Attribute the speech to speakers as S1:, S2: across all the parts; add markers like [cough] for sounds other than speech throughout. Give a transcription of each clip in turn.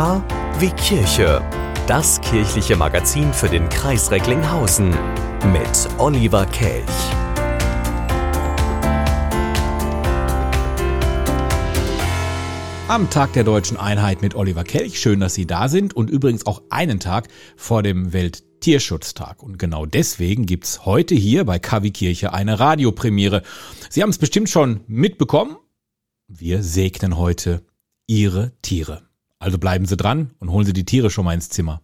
S1: K wie Kirche. Das kirchliche Magazin für den Kreis Recklinghausen mit Oliver Kelch.
S2: Am Tag der deutschen Einheit mit Oliver Kelch. Schön, dass Sie da sind und übrigens auch einen Tag vor dem Welttierschutztag. Und genau deswegen gibt's heute hier bei Kirche eine Radiopremiere. Sie haben es bestimmt schon mitbekommen. Wir segnen heute Ihre Tiere. Also bleiben Sie dran und holen Sie die Tiere schon mal ins Zimmer.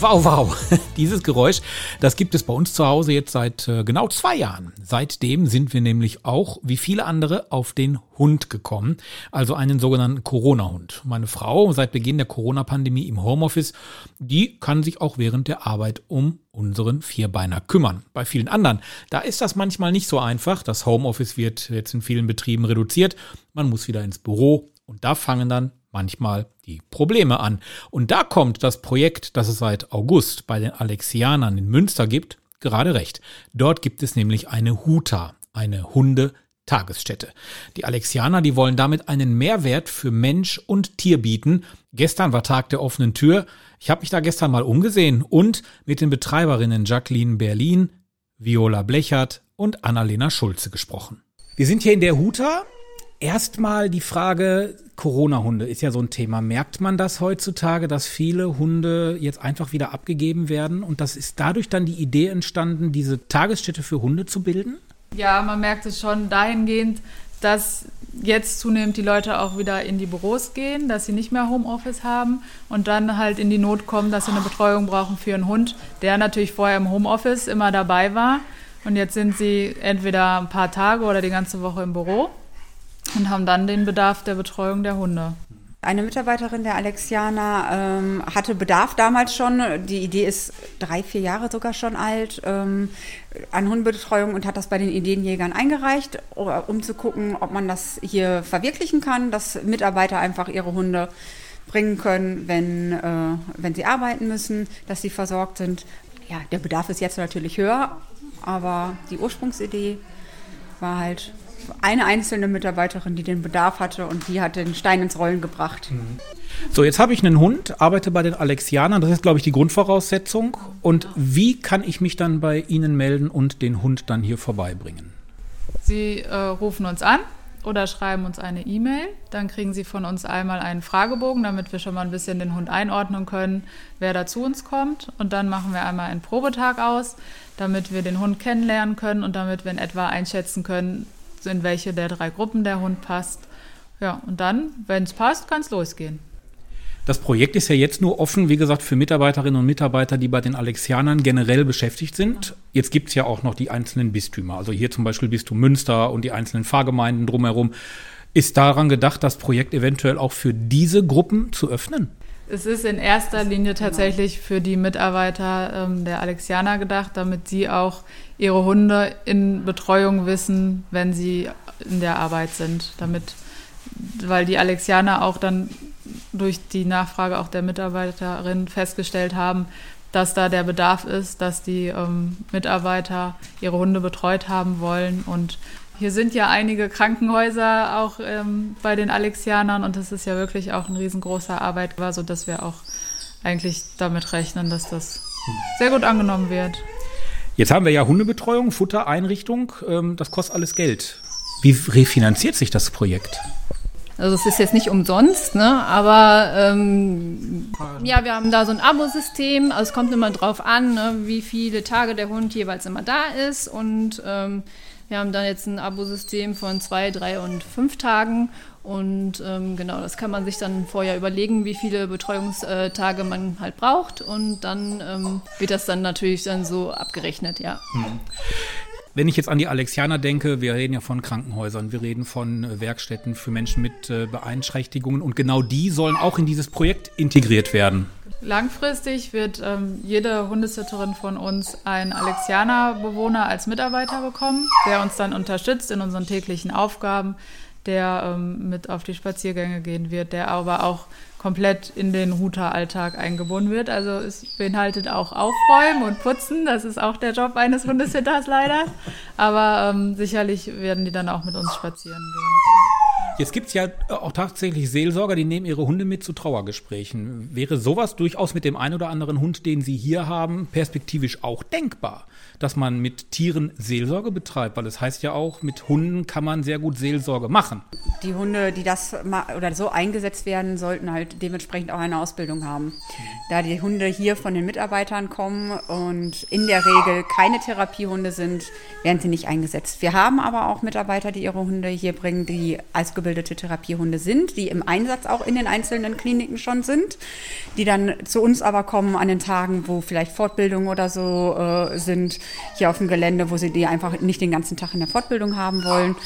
S2: Wow, wow. [laughs] Dieses Geräusch, das gibt es bei uns zu Hause jetzt seit äh, genau zwei Jahren. Seitdem sind wir nämlich auch, wie viele andere, auf den Hund gekommen. Also einen sogenannten Corona-Hund. Meine Frau, seit Beginn der Corona-Pandemie im Homeoffice, die kann sich auch während der Arbeit um unseren Vierbeiner kümmern. Bei vielen anderen, da ist das manchmal nicht so einfach. Das Homeoffice wird jetzt in vielen Betrieben reduziert. Man muss wieder ins Büro und da fangen dann manchmal die Probleme an. Und da kommt das Projekt, das es seit August bei den Alexianern in Münster gibt, gerade recht. Dort gibt es nämlich eine Huta, eine Hunde-Tagesstätte. Die Alexianer, die wollen damit einen Mehrwert für Mensch und Tier bieten. Gestern war Tag der offenen Tür. Ich habe mich da gestern mal umgesehen und mit den Betreiberinnen Jacqueline Berlin, Viola Blechert und Annalena Schulze gesprochen. Wir sind hier in der Huta Erstmal die Frage, Corona-Hunde ist ja so ein Thema. Merkt man das heutzutage, dass viele Hunde jetzt einfach wieder abgegeben werden? Und das ist dadurch dann die Idee entstanden, diese Tagesstätte für Hunde zu bilden?
S3: Ja, man merkt es schon dahingehend, dass jetzt zunehmend die Leute auch wieder in die Büros gehen, dass sie nicht mehr Homeoffice haben und dann halt in die Not kommen, dass sie eine Betreuung brauchen für einen Hund, der natürlich vorher im Homeoffice immer dabei war. Und jetzt sind sie entweder ein paar Tage oder die ganze Woche im Büro und haben dann den Bedarf der Betreuung der Hunde.
S4: Eine Mitarbeiterin der Alexianer ähm, hatte Bedarf damals schon. Die Idee ist drei, vier Jahre sogar schon alt ähm, an Hundebetreuung und hat das bei den Ideenjägern eingereicht, um zu gucken, ob man das hier verwirklichen kann, dass Mitarbeiter einfach ihre Hunde bringen können, wenn, äh, wenn sie arbeiten müssen, dass sie versorgt sind. Ja, der Bedarf ist jetzt natürlich höher, aber die Ursprungsidee war halt eine einzelne Mitarbeiterin, die den Bedarf hatte und die hat den Stein ins Rollen gebracht. Mhm.
S5: So, jetzt habe ich einen Hund, arbeite bei den Alexianern. Das ist, glaube ich, die Grundvoraussetzung. Und wie kann ich mich dann bei Ihnen melden und den Hund dann hier vorbeibringen?
S3: Sie äh, rufen uns an oder schreiben uns eine E-Mail. Dann kriegen Sie von uns einmal einen Fragebogen, damit wir schon mal ein bisschen den Hund einordnen können, wer da zu uns kommt. Und dann machen wir einmal einen Probetag aus, damit wir den Hund kennenlernen können und damit wir in etwa einschätzen können, in welche der drei Gruppen der Hund passt. Ja, und dann, wenn es passt, kann es losgehen.
S5: Das Projekt ist ja jetzt nur offen, wie gesagt, für Mitarbeiterinnen und Mitarbeiter, die bei den Alexianern generell beschäftigt sind. Jetzt gibt es ja auch noch die einzelnen Bistümer. Also hier zum Beispiel Bistum Münster und die einzelnen Pfarrgemeinden drumherum. Ist daran gedacht, das Projekt eventuell auch für diese Gruppen zu öffnen?
S3: Es ist in erster Linie tatsächlich für die Mitarbeiter ähm, der Alexianer gedacht, damit sie auch ihre Hunde in Betreuung wissen, wenn sie in der Arbeit sind. Damit, weil die Alexianer auch dann durch die Nachfrage auch der Mitarbeiterin festgestellt haben, dass da der Bedarf ist, dass die ähm, Mitarbeiter ihre Hunde betreut haben wollen und hier sind ja einige Krankenhäuser auch ähm, bei den Alexianern und das ist ja wirklich auch ein riesengroßer Arbeitgeber, sodass wir auch eigentlich damit rechnen, dass das sehr gut angenommen wird.
S5: Jetzt haben wir ja Hundebetreuung, Futtereinrichtung, ähm, das kostet alles Geld. Wie refinanziert sich das Projekt?
S6: Also es ist jetzt nicht umsonst, ne? aber ähm, ja, wir haben da so ein Abo-System. Also es kommt immer drauf an, ne, wie viele Tage der Hund jeweils immer da ist und ähm, wir haben dann jetzt ein Abosystem von zwei, drei und fünf Tagen. Und ähm, genau, das kann man sich dann vorher überlegen, wie viele Betreuungstage man halt braucht. Und dann ähm, wird das dann natürlich dann so abgerechnet, ja. Hm.
S5: Wenn ich jetzt an die Alexianer denke, wir reden ja von Krankenhäusern, wir reden von äh, Werkstätten für Menschen mit äh, Beeinträchtigungen und genau die sollen auch in dieses Projekt integriert werden.
S3: Langfristig wird ähm, jede Hundesitterin von uns einen Alexianer-Bewohner als Mitarbeiter bekommen, der uns dann unterstützt in unseren täglichen Aufgaben, der ähm, mit auf die Spaziergänge gehen wird, der aber auch komplett in den Huter-Alltag eingebunden wird. Also es beinhaltet auch Aufräumen und Putzen. Das ist auch der Job eines Hundesitters leider. Aber ähm, sicherlich werden die dann auch mit uns spazieren gehen.
S5: Jetzt gibt es ja auch tatsächlich Seelsorger, die nehmen ihre Hunde mit zu Trauergesprächen. Wäre sowas durchaus mit dem einen oder anderen Hund, den Sie hier haben, perspektivisch auch denkbar? Dass man mit Tieren Seelsorge betreibt, weil es das heißt ja auch, mit Hunden kann man sehr gut Seelsorge machen.
S4: Die Hunde, die das oder so eingesetzt werden, sollten halt dementsprechend auch eine Ausbildung haben. Da die Hunde hier von den Mitarbeitern kommen und in der Regel keine Therapiehunde sind, werden sie nicht eingesetzt. Wir haben aber auch Mitarbeiter, die ihre Hunde hier bringen, die als ausgebildete Therapiehunde sind, die im Einsatz auch in den einzelnen Kliniken schon sind, die dann zu uns aber kommen an den Tagen, wo vielleicht Fortbildungen oder so äh, sind, hier auf dem Gelände, wo sie die einfach nicht den ganzen Tag in der Fortbildung haben wollen.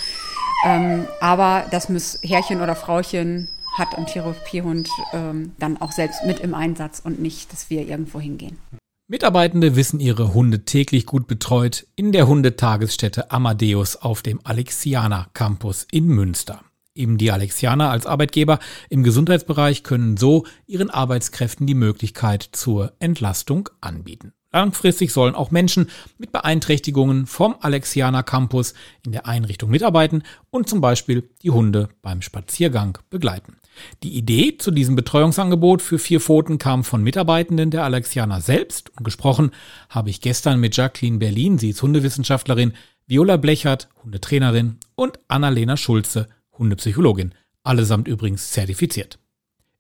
S4: Ähm, aber das muss Herrchen oder Frauchen hat ein Therapiehund ähm, dann auch selbst mit im Einsatz und nicht, dass wir irgendwo hingehen.
S5: Mitarbeitende wissen ihre Hunde täglich gut betreut in der Hundetagesstätte Amadeus auf dem Alexianer Campus in Münster. Eben die Alexianer als Arbeitgeber im Gesundheitsbereich können so ihren Arbeitskräften die Möglichkeit zur Entlastung anbieten. Langfristig sollen auch Menschen mit Beeinträchtigungen vom Alexianer Campus in der Einrichtung mitarbeiten und zum Beispiel die Hunde beim Spaziergang begleiten. Die Idee zu diesem Betreuungsangebot für vier Pfoten kam von Mitarbeitenden der Alexianer selbst und gesprochen habe ich gestern mit Jacqueline Berlin, sie ist Hundewissenschaftlerin, Viola Blechert, Hundetrainerin und Annalena Schulze, Hundepsychologin, allesamt übrigens zertifiziert.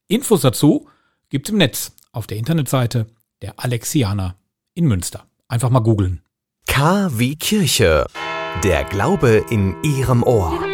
S5: Infos dazu gibt's im Netz auf der Internetseite der Alexianer in Münster. Einfach mal googeln.
S7: K wie Kirche. Der Glaube in Ihrem Ohr.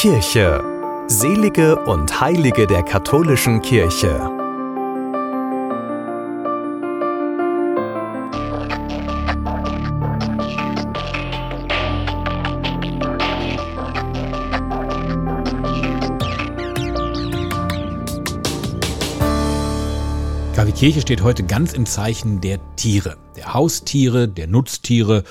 S7: Kirche. Selige und Heilige der katholischen Kirche.
S5: KW Kirche steht heute ganz im Zeichen der Tiere, der Haustiere, der Nutztiere,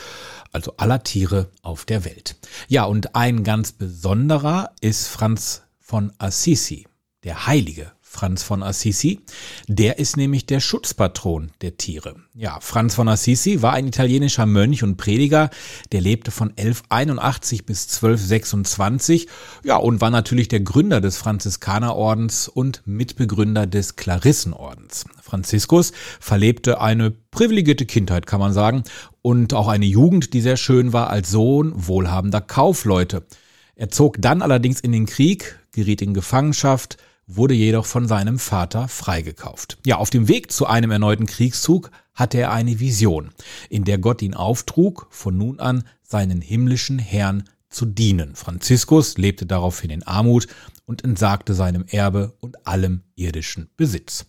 S5: also aller Tiere auf der Welt. Ja, und ein ganz besonderer ist Franz von Assisi, der Heilige Franz von Assisi. Der ist nämlich der Schutzpatron der Tiere. Ja, Franz von Assisi war ein italienischer Mönch und Prediger, der lebte von 1181 bis 1226, ja, und war natürlich der Gründer des Franziskanerordens und Mitbegründer des Klarissenordens. Franziskus verlebte eine privilegierte Kindheit, kann man sagen, und auch eine Jugend, die sehr schön war als Sohn wohlhabender Kaufleute. Er zog dann allerdings in den Krieg, geriet in Gefangenschaft, wurde jedoch von seinem Vater freigekauft. Ja, auf dem Weg zu einem erneuten Kriegszug hatte er eine Vision, in der Gott ihn auftrug, von nun an seinen himmlischen Herrn zu dienen. Franziskus lebte daraufhin in Armut und entsagte seinem Erbe und allem irdischen Besitz.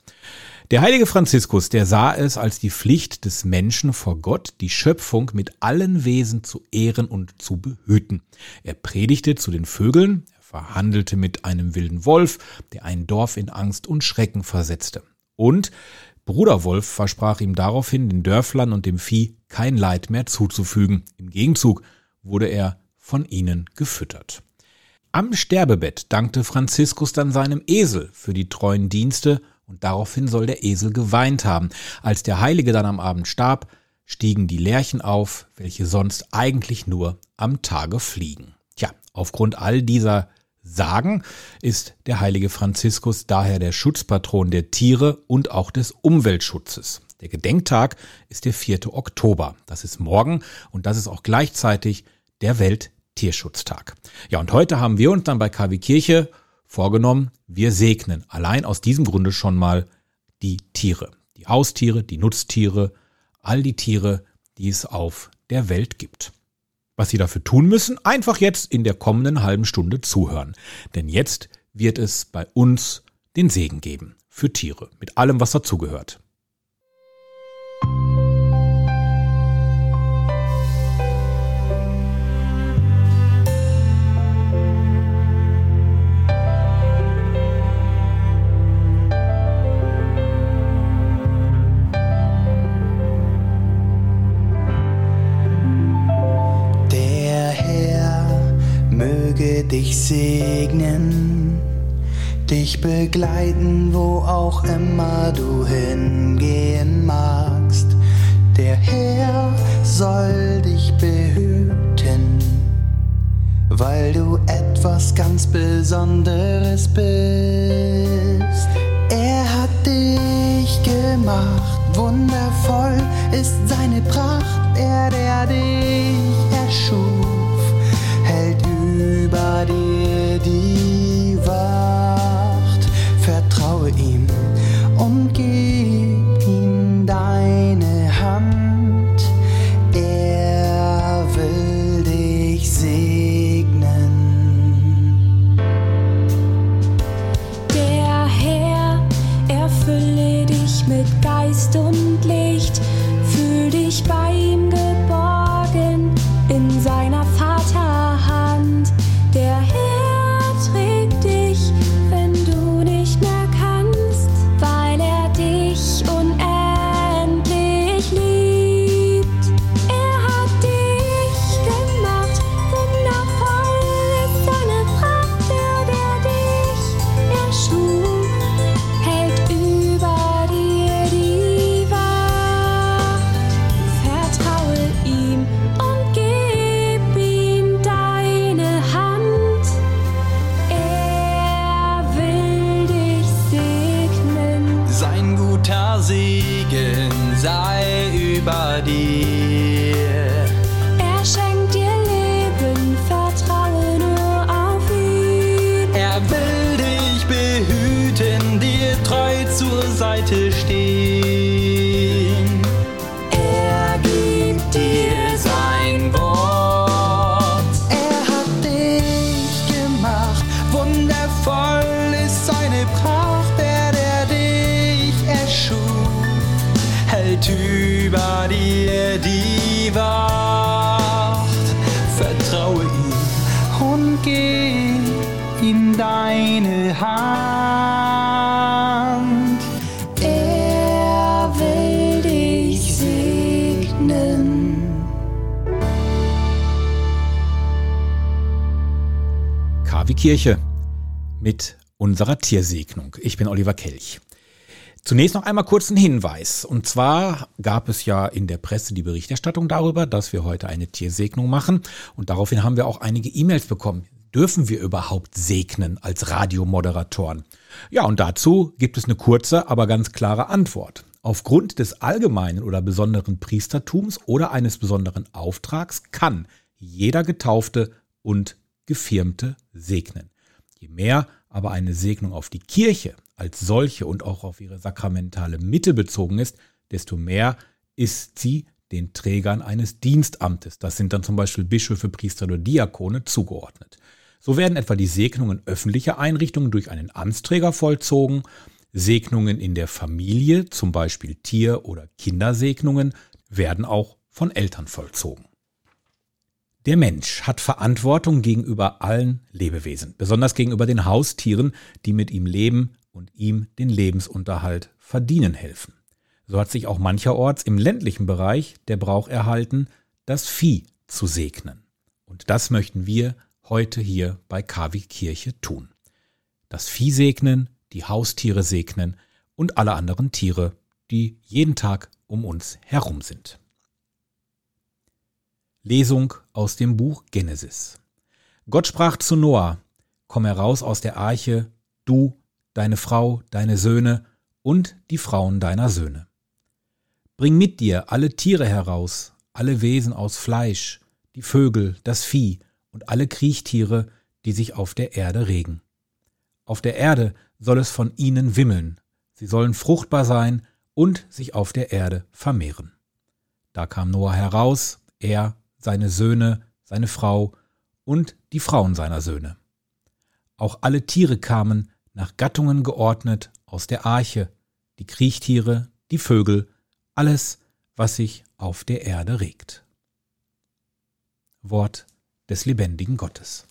S5: Der heilige Franziskus, der sah es als die Pflicht des Menschen vor Gott, die Schöpfung mit allen Wesen zu ehren und zu behüten. Er predigte zu den Vögeln, verhandelte mit einem wilden Wolf, der ein Dorf in Angst und Schrecken versetzte. Und Bruder Wolf versprach ihm daraufhin, den Dörflern und dem Vieh kein Leid mehr zuzufügen. Im Gegenzug wurde er von ihnen gefüttert. Am Sterbebett dankte Franziskus dann seinem Esel für die treuen Dienste und daraufhin soll der Esel geweint haben. Als der Heilige dann am Abend starb, stiegen die Lerchen auf, welche sonst eigentlich nur am Tage fliegen. Tja, aufgrund all dieser sagen, ist der heilige Franziskus daher der Schutzpatron der Tiere und auch des Umweltschutzes. Der Gedenktag ist der 4. Oktober. Das ist morgen und das ist auch gleichzeitig der Welttierschutztag. Ja, und heute haben wir uns dann bei KW Kirche vorgenommen, wir segnen allein aus diesem Grunde schon mal die Tiere. Die Haustiere, die Nutztiere, all die Tiere, die es auf der Welt gibt. Was Sie dafür tun müssen, einfach jetzt in der kommenden halben Stunde zuhören. Denn jetzt wird es bei uns den Segen geben für Tiere, mit allem, was dazugehört.
S8: Der dich begleiten, wo auch immer du hingehen magst. Der Herr soll dich behüten, weil du etwas ganz Besonderes bist. Er hat dich gemacht, wundervoll ist seine Pracht. Er, der dich erschuf, hält über dir
S5: Kirche mit unserer Tiersegnung. Ich bin Oliver Kelch. Zunächst noch einmal kurz ein Hinweis. Und zwar gab es ja in der Presse die Berichterstattung darüber, dass wir heute eine Tiersegnung machen. Und daraufhin haben wir auch einige E-Mails bekommen. Dürfen wir überhaupt segnen als Radiomoderatoren? Ja, und dazu gibt es eine kurze, aber ganz klare Antwort. Aufgrund des allgemeinen oder besonderen Priestertums oder eines besonderen Auftrags kann jeder Getaufte und Gefirmte segnen. Je mehr aber eine Segnung auf die Kirche als solche und auch auf ihre sakramentale Mitte bezogen ist, desto mehr ist sie den Trägern eines Dienstamtes, das sind dann zum Beispiel Bischöfe, Priester oder Diakone, zugeordnet. So werden etwa die Segnungen öffentlicher Einrichtungen durch einen Amtsträger vollzogen, Segnungen in der Familie, zum Beispiel Tier- oder Kindersegnungen, werden auch von Eltern vollzogen. Der Mensch hat Verantwortung gegenüber allen Lebewesen, besonders gegenüber den Haustieren, die mit ihm leben und ihm den Lebensunterhalt verdienen helfen. So hat sich auch mancherorts im ländlichen Bereich der Brauch erhalten, das Vieh zu segnen. Und das möchten wir heute hier bei KW Kirche tun. Das Vieh segnen, die Haustiere segnen und alle anderen Tiere, die jeden Tag um uns herum sind. Lesung aus dem Buch Genesis. Gott sprach zu Noah, komm heraus aus der Arche, du, deine Frau, deine Söhne und die Frauen deiner Söhne. Bring mit dir alle Tiere heraus, alle Wesen aus Fleisch, die Vögel, das Vieh und alle Kriechtiere, die sich auf der Erde regen. Auf der Erde soll es von ihnen wimmeln, sie sollen fruchtbar sein und sich auf der Erde vermehren. Da kam Noah heraus, er, seine Söhne, seine Frau und die Frauen seiner Söhne. Auch alle Tiere kamen, nach Gattungen geordnet, aus der Arche, die Kriechtiere, die Vögel, alles, was sich auf der Erde regt. Wort des lebendigen Gottes.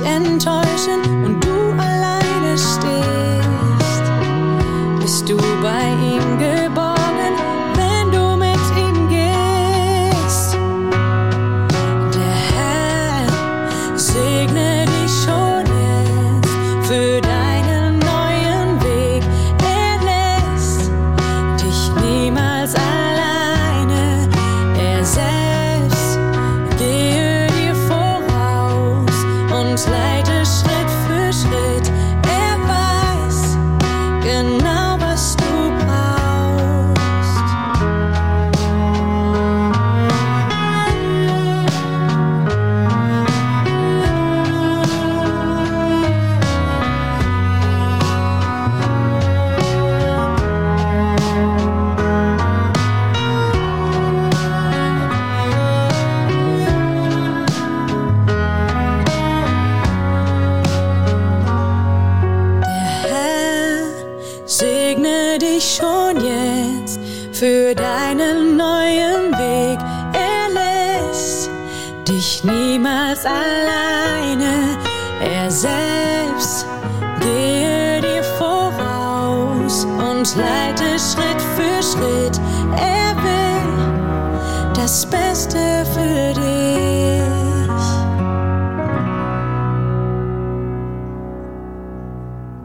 S9: Menschen dich enttäuschen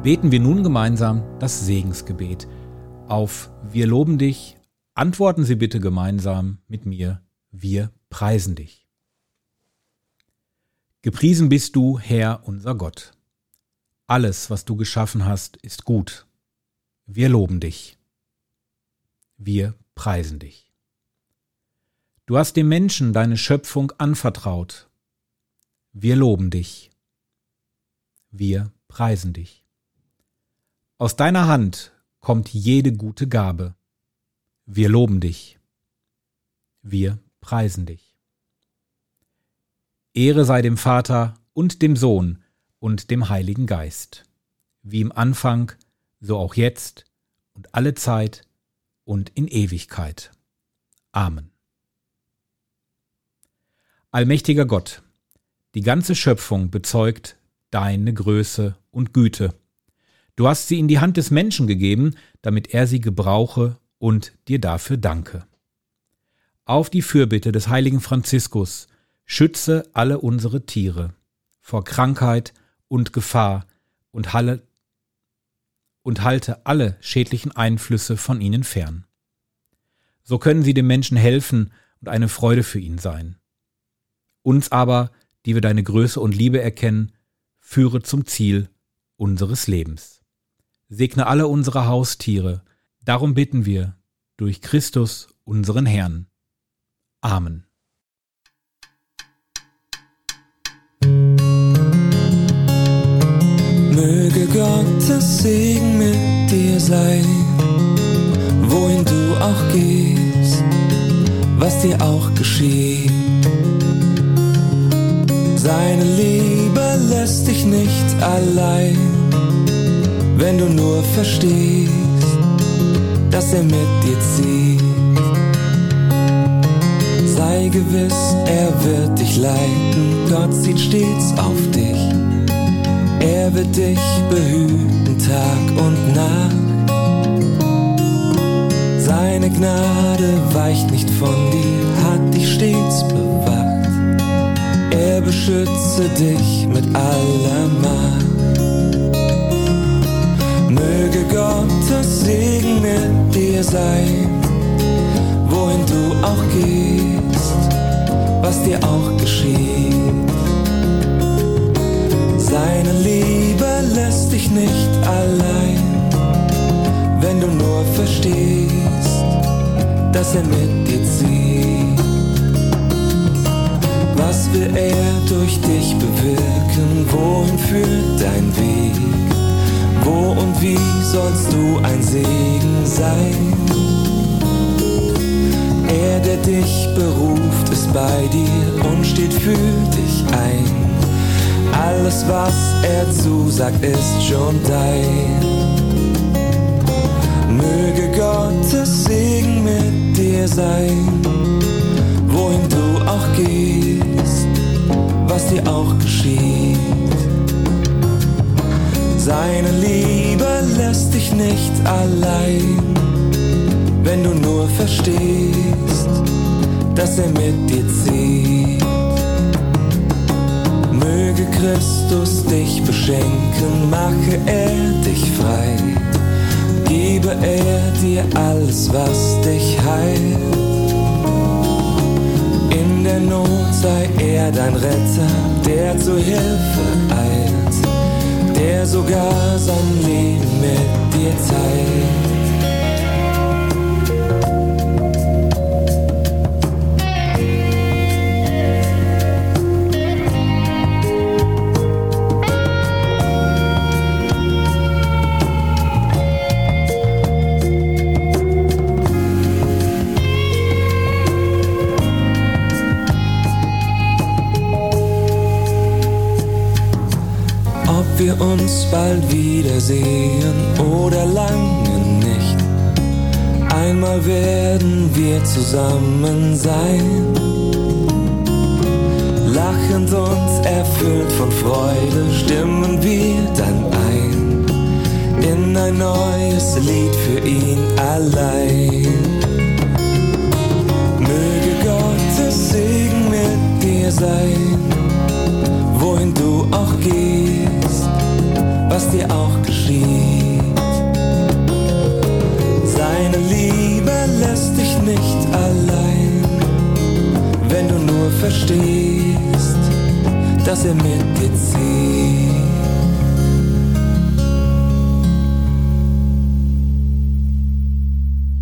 S5: Beten wir nun gemeinsam das Segensgebet. Auf Wir loben dich, antworten Sie bitte gemeinsam mit mir, wir preisen dich. Gepriesen bist du, Herr unser Gott. Alles, was du geschaffen hast, ist gut. Wir loben dich. Wir preisen dich. Du hast dem Menschen deine Schöpfung anvertraut. Wir loben dich. Wir preisen dich. Aus deiner Hand kommt jede gute Gabe. Wir loben dich. Wir preisen dich. Ehre sei dem Vater und dem Sohn und dem Heiligen Geist, wie im Anfang, so auch jetzt und alle Zeit und in Ewigkeit. Amen. Allmächtiger Gott, die ganze Schöpfung bezeugt, deine Größe und Güte. Du hast sie in die Hand des Menschen gegeben, damit er sie gebrauche und dir dafür danke. Auf die Fürbitte des heiligen Franziskus schütze alle unsere Tiere vor Krankheit und Gefahr und, halle, und halte alle schädlichen Einflüsse von ihnen fern. So können sie dem Menschen helfen und eine Freude für ihn sein. Uns aber, die wir deine Größe und Liebe erkennen, führe zum Ziel unseres Lebens. Segne alle unsere Haustiere, darum bitten wir, durch Christus unseren Herrn. Amen.
S10: Möge Gottes Segen mit dir sein, wohin du auch gehst, was dir auch geschieht. Seine Liebe lässt dich nicht allein, wenn du nur verstehst, dass er mit dir zieht. Sei gewiss, er wird dich leiten, Gott sieht stets auf dich. Er wird dich behüten Tag und Nacht. Seine Gnade weicht nicht von dir, hat dich stets bewacht. Er beschütze dich mit aller Macht. Möge Gottes Segen mit dir sein, wohin du auch gehst, was dir auch geschieht. Seine Liebe lässt dich nicht allein, wenn du nur verstehst, dass er mit dir zieht. Was will er durch dich bewirken? Wohin führt dein Weg? Wo und wie sollst du ein Segen sein? Er, der dich beruft, ist bei dir und steht für dich ein. Alles, was er zusagt, ist schon dein. Möge Gottes Segen mit dir sein, wohin du auch gehst, was dir auch geschieht. Seine Liebe lässt dich nicht allein, wenn du nur verstehst, dass er mit dir zieht. Möge Christus dich beschenken, mache er dich frei, gebe er dir alles, was dich heilt. In der Not sei er dein Retter, der zur Hilfe eilt, der sogar sein Leben mit dir teilt. Uns bald wiedersehen oder lange nicht. Einmal werden wir zusammen sein. Lachend und erfüllt von Freude stimmen wir dann ein in ein neues Lied für ihn allein. Möge Gottes Segen mit dir sein wohin du auch gehst, was dir auch geschieht. Seine Liebe lässt dich nicht allein, wenn du nur verstehst, dass er mit dir zieht.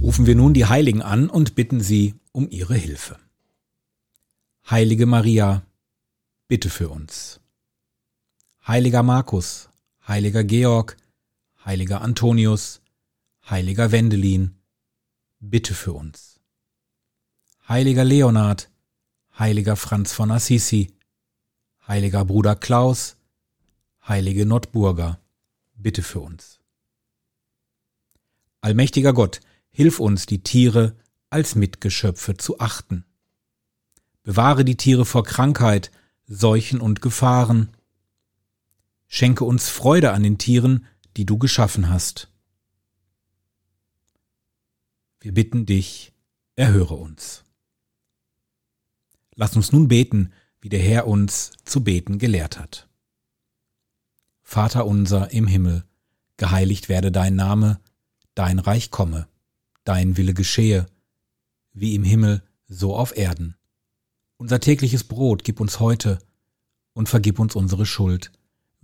S5: Rufen wir nun die Heiligen an und bitten sie um ihre Hilfe. Heilige Maria, bitte für uns. Heiliger Markus, heiliger Georg, heiliger Antonius, heiliger Wendelin, bitte für uns. Heiliger Leonard, heiliger Franz von Assisi, heiliger Bruder Klaus, heilige Notburger, bitte für uns. Allmächtiger Gott, hilf uns, die Tiere als Mitgeschöpfe zu achten. Bewahre die Tiere vor Krankheit, Seuchen und Gefahren. Schenke uns Freude an den Tieren, die du geschaffen hast. Wir bitten dich, erhöre uns. Lass uns nun beten, wie der Herr uns zu beten gelehrt hat. Vater unser im Himmel, geheiligt werde dein Name, dein Reich komme, dein Wille geschehe, wie im Himmel, so auf Erden. Unser tägliches Brot gib uns heute und vergib uns unsere Schuld,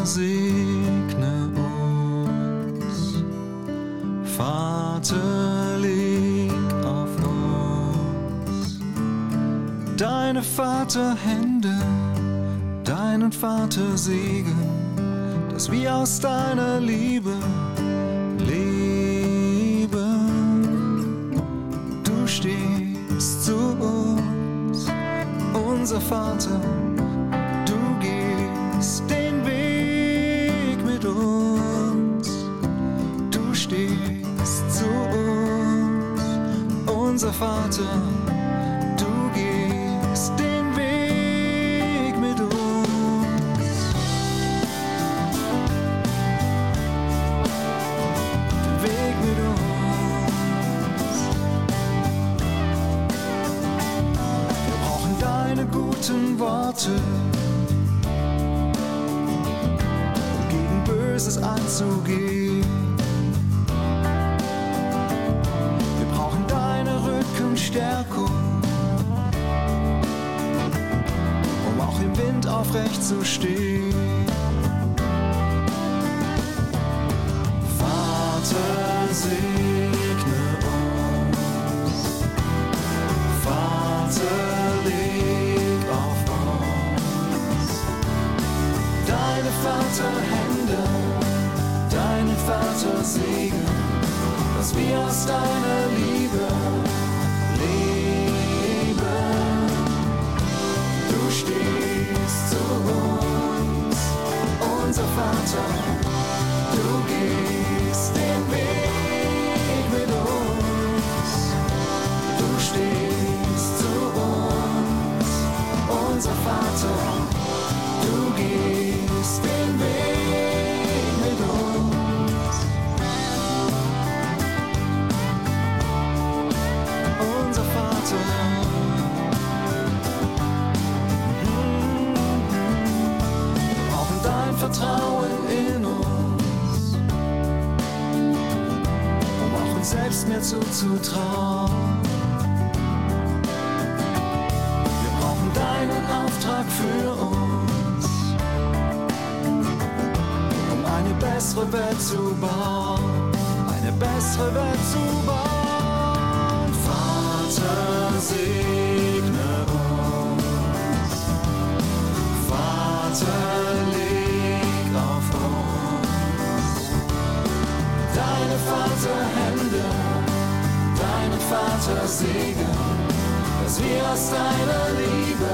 S11: Vater, segne uns. Vater, leg auf uns deine Vaterhände, deinen Vatersegen, dass wir aus deiner Liebe deine Vaterhände, deinen Vatersegen, dass wir aus deiner Liebe leben. Du stehst zu uns, unser Vater, du gehst den Weg mit uns. Du stehst zu uns, unser Vater. Selbst mehr zuzutrauen. Wir brauchen deinen Auftrag für uns um eine bessere Welt zu bauen, eine bessere Welt zu bauen. Vater, segne uns. Vater, leg auf uns deine Vaterhände, deinen Vatersegen, dass wir aus deiner Liebe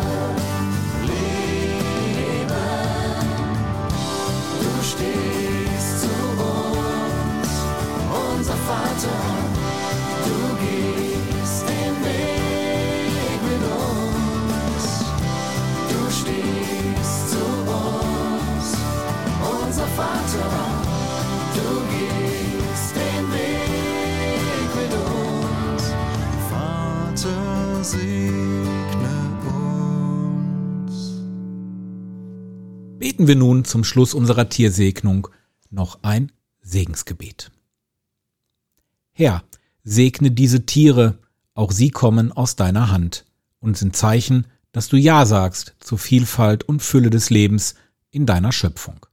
S11: leben. Du stehst zu uns, unser Vater.
S5: Beten wir nun zum Schluss unserer Tiersegnung noch ein Segensgebet. Herr, segne diese Tiere, auch sie kommen aus deiner Hand und sind Zeichen, dass du Ja sagst zur Vielfalt und Fülle des Lebens in deiner Schöpfung.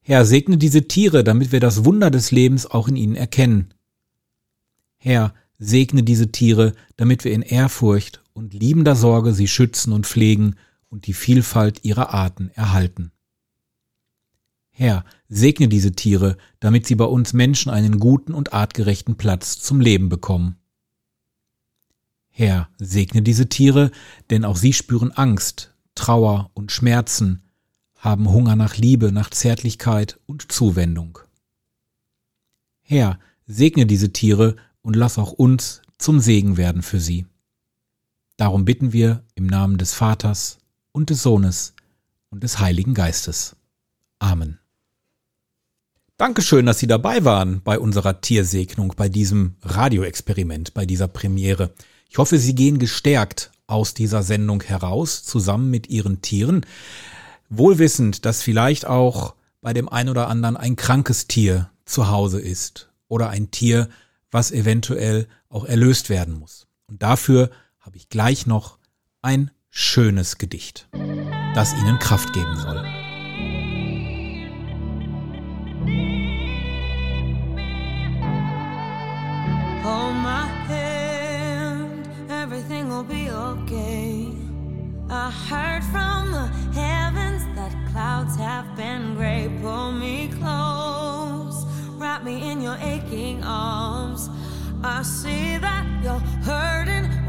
S5: Herr, segne diese Tiere, damit wir das Wunder des Lebens auch in ihnen erkennen. Herr, segne diese Tiere, damit wir in Ehrfurcht und liebender Sorge sie schützen und pflegen und die Vielfalt ihrer Arten erhalten. Herr, segne diese Tiere, damit sie bei uns Menschen einen guten und artgerechten Platz zum Leben bekommen. Herr, segne diese Tiere, denn auch sie spüren Angst, Trauer und Schmerzen, haben Hunger nach Liebe, nach Zärtlichkeit und Zuwendung. Herr, segne diese Tiere und lass auch uns zum Segen werden für sie. Darum bitten wir im Namen des Vaters und des Sohnes und des Heiligen Geistes. Amen. Dankeschön, dass Sie dabei waren bei unserer Tiersegnung, bei diesem Radioexperiment, bei dieser Premiere. Ich hoffe, Sie gehen gestärkt aus dieser Sendung heraus, zusammen mit Ihren Tieren, wohlwissend, dass vielleicht auch bei dem ein oder anderen ein krankes Tier zu Hause ist oder ein Tier, was eventuell auch erlöst werden muss. Und dafür habe ich gleich noch ein schönes Gedicht, das Ihnen Kraft geben soll.
S12: Hold my hand, everything will be okay. I heard from the heavens that clouds have been gray. Pull me close, wrap me in your aching arms. I see that you're hurting.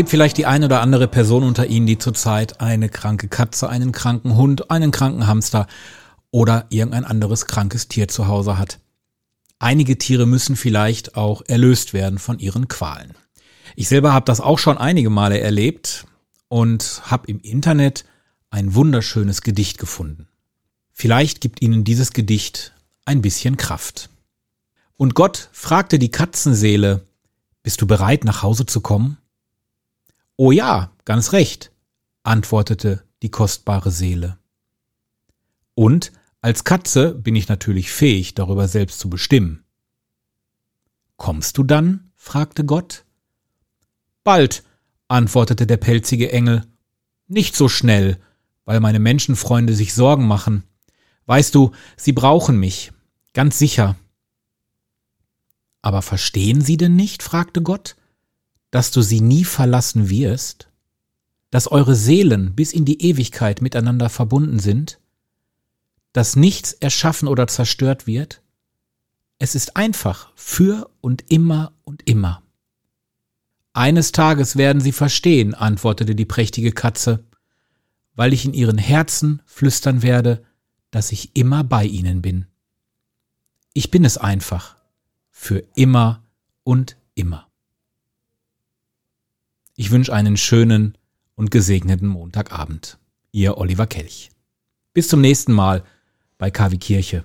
S5: gibt vielleicht die ein oder andere Person unter Ihnen, die zurzeit eine kranke Katze, einen kranken Hund, einen kranken Hamster oder irgendein anderes krankes Tier zu Hause hat. Einige Tiere müssen vielleicht auch erlöst werden von ihren Qualen. Ich selber habe das auch schon einige Male erlebt und habe im Internet ein wunderschönes Gedicht gefunden. Vielleicht gibt ihnen dieses Gedicht ein bisschen Kraft. Und Gott fragte die Katzenseele, bist du bereit, nach Hause zu kommen? Oh ja, ganz recht, antwortete die kostbare Seele. Und als Katze bin ich natürlich fähig, darüber selbst zu bestimmen. Kommst du dann? fragte Gott. Bald, antwortete der pelzige Engel. Nicht so schnell, weil meine Menschenfreunde sich Sorgen machen. Weißt du, sie brauchen mich, ganz sicher. Aber verstehen sie denn nicht, fragte Gott, dass du sie nie verlassen wirst? Dass eure Seelen bis in die Ewigkeit miteinander verbunden sind? Dass nichts erschaffen oder zerstört wird? Es ist einfach für und immer und immer. Eines Tages werden sie verstehen, antwortete die prächtige Katze, weil ich in ihren Herzen flüstern werde, dass ich immer bei ihnen bin. Ich bin es einfach, für immer und immer. Ich wünsche einen schönen und gesegneten Montagabend. Ihr Oliver Kelch. Bis zum nächsten Mal bei KW Kirche.